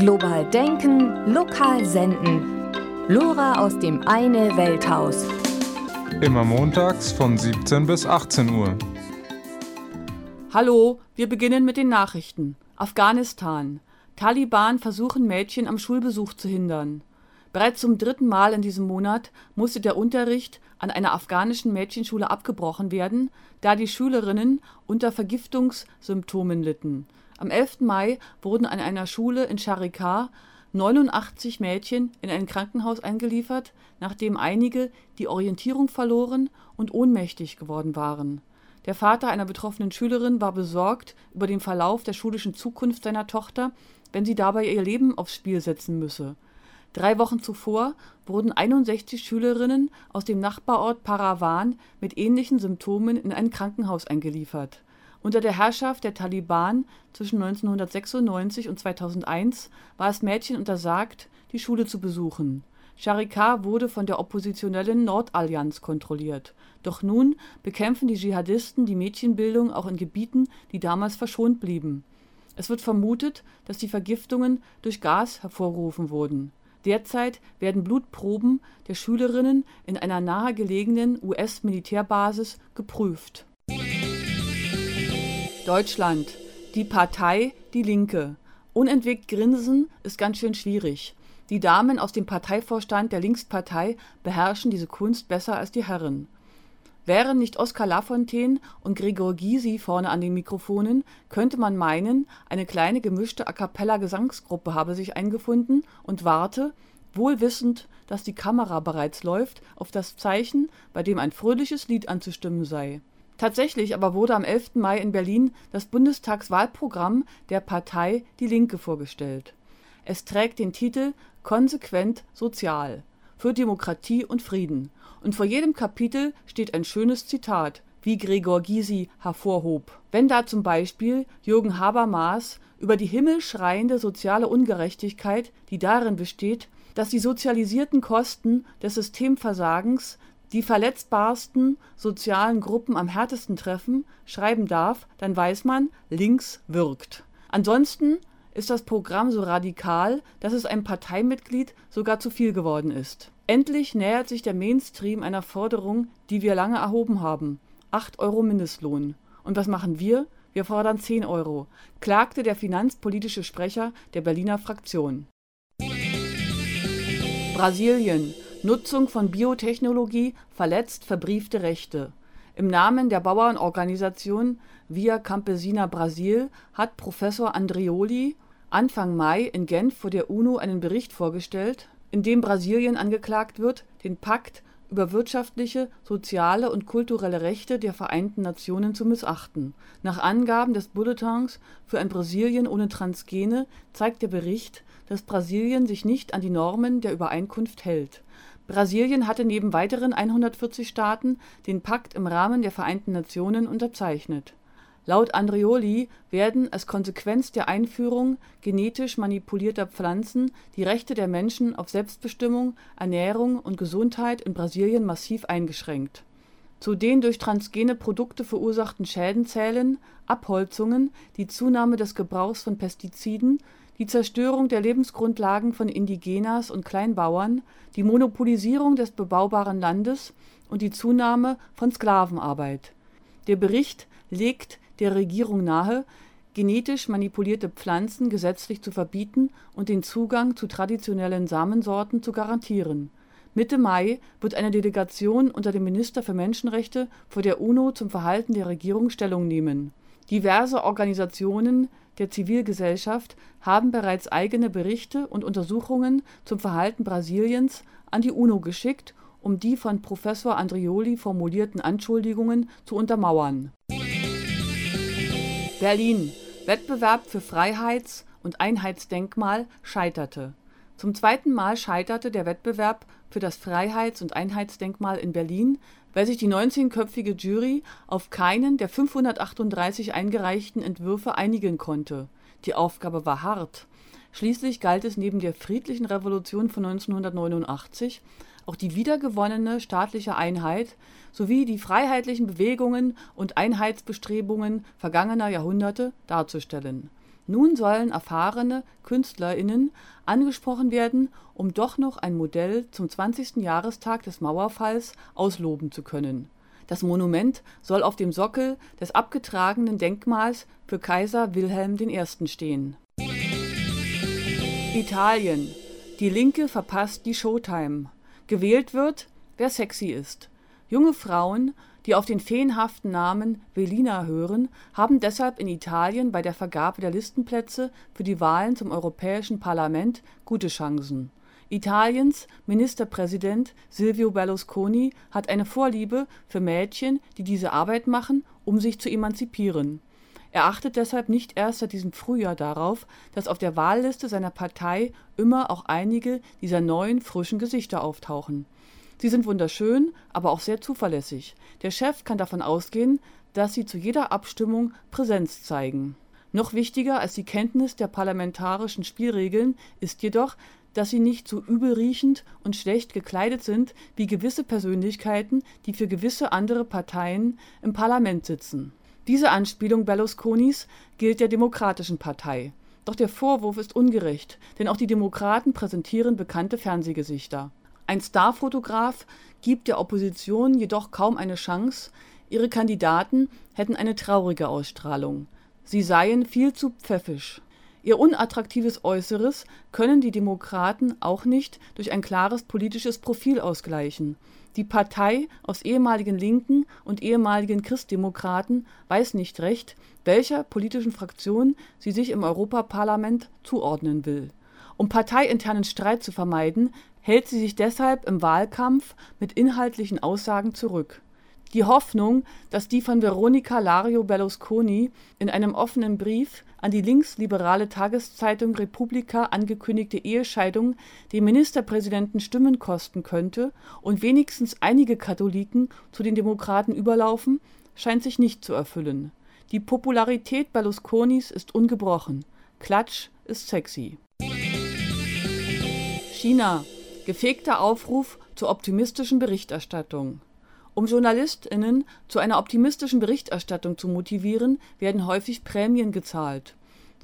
Global denken, lokal senden. Lora aus dem Eine Welthaus. Immer montags von 17 bis 18 Uhr. Hallo, wir beginnen mit den Nachrichten. Afghanistan. Taliban versuchen Mädchen am Schulbesuch zu hindern. Bereits zum dritten Mal in diesem Monat musste der Unterricht an einer afghanischen Mädchenschule abgebrochen werden, da die Schülerinnen unter Vergiftungssymptomen litten. Am 11. Mai wurden an einer Schule in Charikar 89 Mädchen in ein Krankenhaus eingeliefert, nachdem einige die Orientierung verloren und ohnmächtig geworden waren. Der Vater einer betroffenen Schülerin war besorgt über den Verlauf der schulischen Zukunft seiner Tochter, wenn sie dabei ihr Leben aufs Spiel setzen müsse Drei Wochen zuvor wurden 61 Schülerinnen aus dem Nachbarort Parawan mit ähnlichen Symptomen in ein Krankenhaus eingeliefert. Unter der Herrschaft der Taliban zwischen 1996 und 2001 war es Mädchen untersagt, die Schule zu besuchen. Charikar wurde von der oppositionellen Nordallianz kontrolliert. Doch nun bekämpfen die Dschihadisten die Mädchenbildung auch in Gebieten, die damals verschont blieben. Es wird vermutet, dass die Vergiftungen durch Gas hervorgerufen wurden Derzeit werden Blutproben der Schülerinnen in einer nahegelegenen US-Militärbasis geprüft. Deutschland. Die Partei Die Linke. Unentwegt grinsen ist ganz schön schwierig. Die Damen aus dem Parteivorstand der Linkspartei beherrschen diese Kunst besser als die Herren Wären nicht Oskar Lafontaine und Gregor Gysi vorne an den Mikrofonen, könnte man meinen, eine kleine gemischte A-cappella-Gesangsgruppe habe sich eingefunden und warte, wohl wissend, dass die Kamera bereits läuft, auf das Zeichen, bei dem ein fröhliches Lied anzustimmen sei. Tatsächlich aber wurde am 11. Mai in Berlin das Bundestagswahlprogramm der Partei Die Linke vorgestellt. Es trägt den Titel Konsequent Sozial für Demokratie und Frieden und vor jedem Kapitel steht ein schönes Zitat, wie Gregor Gysi hervorhob. Wenn da zum Beispiel Jürgen Habermas über die himmelschreiende soziale Ungerechtigkeit, die darin besteht, dass die sozialisierten Kosten des Systemversagens die verletzbarsten sozialen Gruppen am härtesten treffen, schreiben darf, dann weiß man, links wirkt. Ansonsten ist das Programm so radikal, dass es einem Parteimitglied sogar zu viel geworden ist Endlich nähert sich der Mainstream einer Forderung, die wir lange erhoben haben: 8 Euro Mindestlohn. Und was machen wir? Wir fordern 10 Euro, klagte der finanzpolitische Sprecher der Berliner Fraktion. Brasilien. Nutzung von Biotechnologie verletzt verbriefte Rechte. Im Namen der Bauernorganisation Via Campesina Brasil hat Professor Andreoli Anfang Mai in Genf vor der UNO einen Bericht vorgestellt in dem Brasilien angeklagt wird, den Pakt über wirtschaftliche, soziale und kulturelle Rechte der Vereinten Nationen zu missachten. Nach Angaben des Bulletins für ein Brasilien ohne Transgene zeigt der Bericht, dass Brasilien sich nicht an die Normen der Übereinkunft hält. Brasilien hatte neben weiteren 140 Staaten den Pakt im Rahmen der Vereinten Nationen unterzeichnet Laut Andreoli werden als Konsequenz der Einführung genetisch manipulierter Pflanzen die Rechte der Menschen auf Selbstbestimmung, Ernährung und Gesundheit in Brasilien massiv eingeschränkt. Zu den durch transgene Produkte verursachten Schäden zählen Abholzungen, die Zunahme des Gebrauchs von Pestiziden, die Zerstörung der Lebensgrundlagen von Indigenas und Kleinbauern, die Monopolisierung des bebaubaren Landes und die Zunahme von Sklavenarbeit. Der Bericht legt der Regierung nahe, genetisch manipulierte Pflanzen gesetzlich zu verbieten und den Zugang zu traditionellen Samensorten zu garantieren. Mitte Mai wird eine Delegation unter dem Minister für Menschenrechte vor der UNO zum Verhalten der Regierung Stellung nehmen. Diverse Organisationen der Zivilgesellschaft haben bereits eigene Berichte und Untersuchungen zum Verhalten Brasiliens an die UNO geschickt, um die von Professor Andrioli formulierten Anschuldigungen zu untermauern Berlin: Wettbewerb für Freiheits und Einheitsdenkmal scheiterte. Zum zweiten Mal scheiterte der Wettbewerb für das Freiheits und Einheitsdenkmal in Berlin, weil sich die 19-köpfige Jury auf keinen der 538 eingereichten Entwürfe einigen konnte. Die Aufgabe war hart. Schließlich galt es neben der friedlichen Revolution von 1989 auch die wiedergewonnene staatliche Einheit sowie die freiheitlichen Bewegungen und Einheitsbestrebungen vergangener Jahrhunderte darzustellen. Nun sollen erfahrene KünstlerInnen angesprochen werden, um doch noch ein Modell zum 20. Jahrestag des Mauerfalls ausloben zu können. Das Monument soll auf dem Sockel des abgetragenen Denkmals für Kaiser Wilhelm I. stehen. Italien: Die Linke verpasst die Showtime. Gewählt wird, wer sexy ist. Junge Frauen die auf den feenhaften Namen Velina hören, haben deshalb in Italien bei der Vergabe der Listenplätze für die Wahlen zum Europäischen Parlament gute Chancen. Italiens Ministerpräsident Silvio Berlusconi hat eine Vorliebe für Mädchen, die diese Arbeit machen, um sich zu emanzipieren. Er achtet deshalb nicht erst seit diesem Frühjahr darauf, dass auf der Wahlliste seiner Partei immer auch einige dieser neuen, frischen Gesichter auftauchen Sie sind wunderschön, aber auch sehr zuverlässig. Der Chef kann davon ausgehen, dass sie zu jeder Abstimmung Präsenz zeigen. Noch wichtiger als die Kenntnis der parlamentarischen Spielregeln ist jedoch, dass sie nicht so übelriechend und schlecht gekleidet sind wie gewisse Persönlichkeiten, die für gewisse andere Parteien im Parlament sitzen. Diese Anspielung Berlusconis gilt der Demokratischen Partei. Doch der Vorwurf ist ungerecht, denn auch die Demokraten präsentieren bekannte Fernsehgesichter. Ein Starfotograf gibt der Opposition jedoch kaum eine Chance, ihre Kandidaten hätten eine traurige Ausstrahlung. Sie seien viel zu pfäffisch. Ihr unattraktives Äußeres können die Demokraten auch nicht durch ein klares politisches Profil ausgleichen. Die Partei aus ehemaligen Linken und ehemaligen Christdemokraten weiß nicht recht, welcher politischen Fraktion sie sich im Europaparlament zuordnen will. Um parteiinternen Streit zu vermeiden, hält sie sich deshalb im Wahlkampf mit inhaltlichen Aussagen zurück. Die Hoffnung, dass die von Veronica Lario Berlusconi in einem offenen Brief an die linksliberale Tageszeitung Repubblica angekündigte Ehescheidung dem Ministerpräsidenten Stimmen kosten könnte und wenigstens einige Katholiken zu den Demokraten überlaufen, scheint sich nicht zu erfüllen. Die Popularität Berlusconis ist ungebrochen. Klatsch ist sexy. China Gefegter Aufruf zur optimistischen Berichterstattung. Um JournalistInnen zu einer optimistischen Berichterstattung zu motivieren, werden häufig Prämien gezahlt.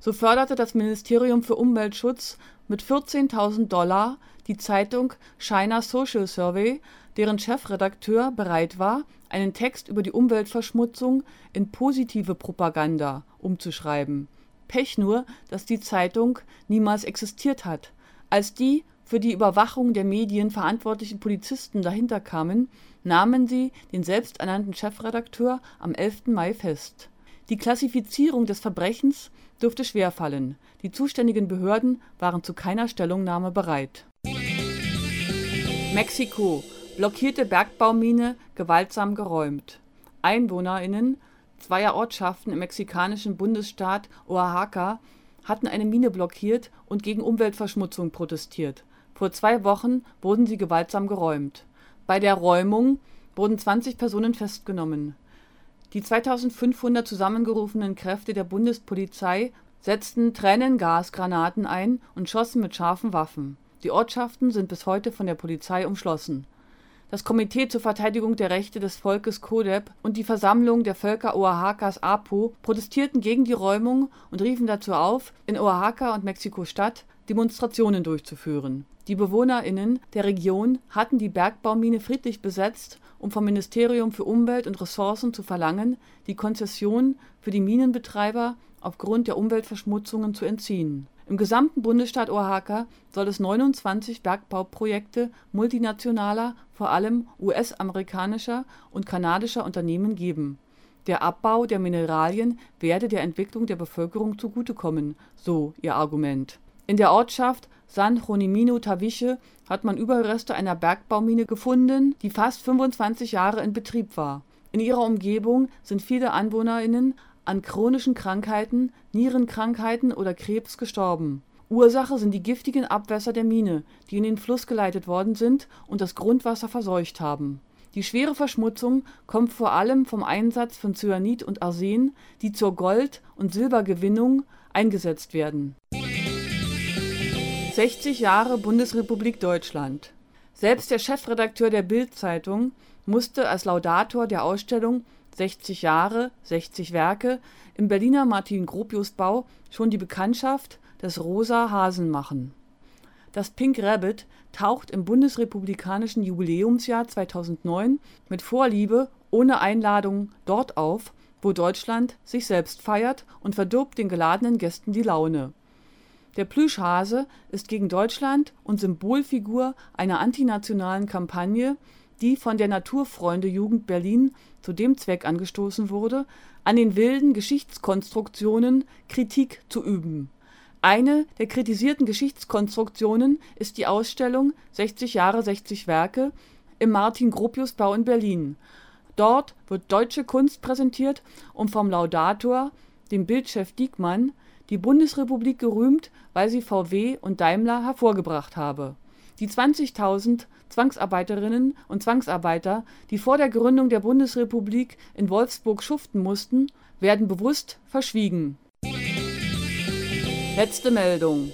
So förderte das Ministerium für Umweltschutz mit 14.000 Dollar die Zeitung China Social Survey, deren Chefredakteur bereit war, einen Text über die Umweltverschmutzung in positive Propaganda umzuschreiben. Pech nur, dass die Zeitung niemals existiert hat. Als die für die Überwachung der Medien verantwortlichen Polizisten dahinter kamen, nahmen sie den selbsternannten Chefredakteur am 11. Mai fest. Die Klassifizierung des Verbrechens dürfte schwerfallen, die zuständigen Behörden waren zu keiner Stellungnahme bereit. Mexiko blockierte Bergbaumine gewaltsam geräumt. EinwohnerInnen zweier Ortschaften im mexikanischen Bundesstaat Oaxaca hatten eine Mine blockiert und gegen Umweltverschmutzung protestiert vor zwei Wochen wurden sie gewaltsam geräumt. Bei der Räumung wurden 20 Personen festgenommen. Die 2500 zusammengerufenen Kräfte der Bundespolizei setzten Tränengasgranaten ein und schossen mit scharfen Waffen. Die Ortschaften sind bis heute von der Polizei umschlossen. Das Komitee zur Verteidigung der Rechte des Volkes CODEP und die Versammlung der Völker Oaxacas APO protestierten gegen die Räumung und riefen dazu auf, in Oaxaca und Mexiko-Stadt Demonstrationen durchzuführen die BewohnerInnen der Region hatten die Bergbaumine friedlich besetzt, um vom Ministerium für Umwelt und Ressourcen zu verlangen, die Konzession für die Minenbetreiber aufgrund der Umweltverschmutzungen zu entziehen. Im gesamten Bundesstaat Oaxaca soll es 29 Bergbauprojekte multinationaler, vor allem US-amerikanischer und kanadischer Unternehmen geben. Der Abbau der Mineralien werde der Entwicklung der Bevölkerung zugutekommen, so ihr Argument. In der Ortschaft San Jonimino Taviche hat man Überreste einer Bergbaumine gefunden, die fast 25 Jahre in Betrieb war. In ihrer Umgebung sind viele AnwohnerInnen an chronischen Krankheiten, Nierenkrankheiten oder Krebs gestorben. Ursache sind die giftigen Abwässer der Mine, die in den Fluss geleitet worden sind und das Grundwasser verseucht haben. Die schwere Verschmutzung kommt vor allem vom Einsatz von Cyanid und Arsen, die zur Gold und Silbergewinnung eingesetzt werden 60 Jahre Bundesrepublik Deutschland. Selbst der Chefredakteur der Bild-Zeitung musste als Laudator der Ausstellung 60 Jahre, 60 Werke im Berliner Martin-Gropius-Bau schon die Bekanntschaft des Rosa Hasenmachen. Das Pink Rabbit taucht im bundesrepublikanischen Jubiläumsjahr 2009 mit Vorliebe ohne Einladung dort auf, wo Deutschland sich selbst feiert und verdirbt den geladenen Gästen die Laune. Der Plüschhase ist gegen Deutschland und Symbolfigur einer antinationalen Kampagne, die von der Naturfreunde-Jugend Berlin zu dem Zweck angestoßen wurde, an den wilden Geschichtskonstruktionen Kritik zu üben. Eine der kritisierten Geschichtskonstruktionen ist die Ausstellung 60 Jahre 60 Werke im Martin-Gropius-Bau in Berlin. Dort wird deutsche Kunst präsentiert und vom Laudator, dem Bildchef Diekmann, die Bundesrepublik gerühmt, weil sie VW und Daimler hervorgebracht habe. Die 20.000 Zwangsarbeiterinnen und Zwangsarbeiter, die vor der Gründung der Bundesrepublik in Wolfsburg schuften mussten, werden bewusst verschwiegen. Letzte Meldung.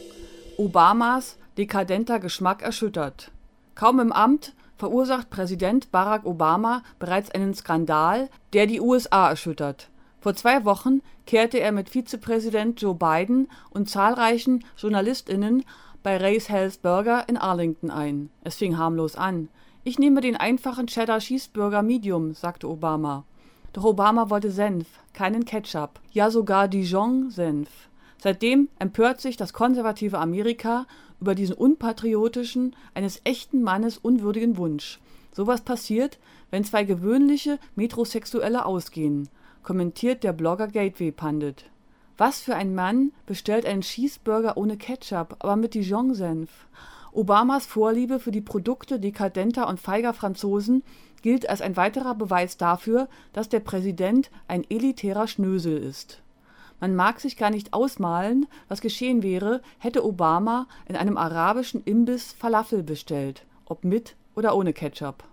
Obamas dekadenter Geschmack erschüttert. Kaum im Amt verursacht Präsident Barack Obama bereits einen Skandal, der die USA erschüttert. Vor zwei Wochen kehrte er mit Vizepräsident Joe Biden und zahlreichen JournalistInnen bei Ray's Hells Burger in Arlington ein. Es fing harmlos an. Ich nehme den einfachen Cheddar Cheeseburger Medium, sagte Obama. Doch Obama wollte Senf, keinen Ketchup, ja sogar Dijon-Senf. Seitdem empört sich das konservative Amerika über diesen unpatriotischen, eines echten Mannes unwürdigen Wunsch. Sowas passiert, wenn zwei gewöhnliche Metrosexuelle ausgehen kommentiert der Blogger Gateway Pundit. Was für ein Mann bestellt einen Cheeseburger ohne Ketchup, aber mit Dijon-Senf? Obamas Vorliebe für die Produkte dekadenter und feiger Franzosen gilt als ein weiterer Beweis dafür, dass der Präsident ein elitärer Schnösel ist. Man mag sich gar nicht ausmalen, was geschehen wäre, hätte Obama in einem arabischen Imbiss Falafel bestellt, ob mit oder ohne Ketchup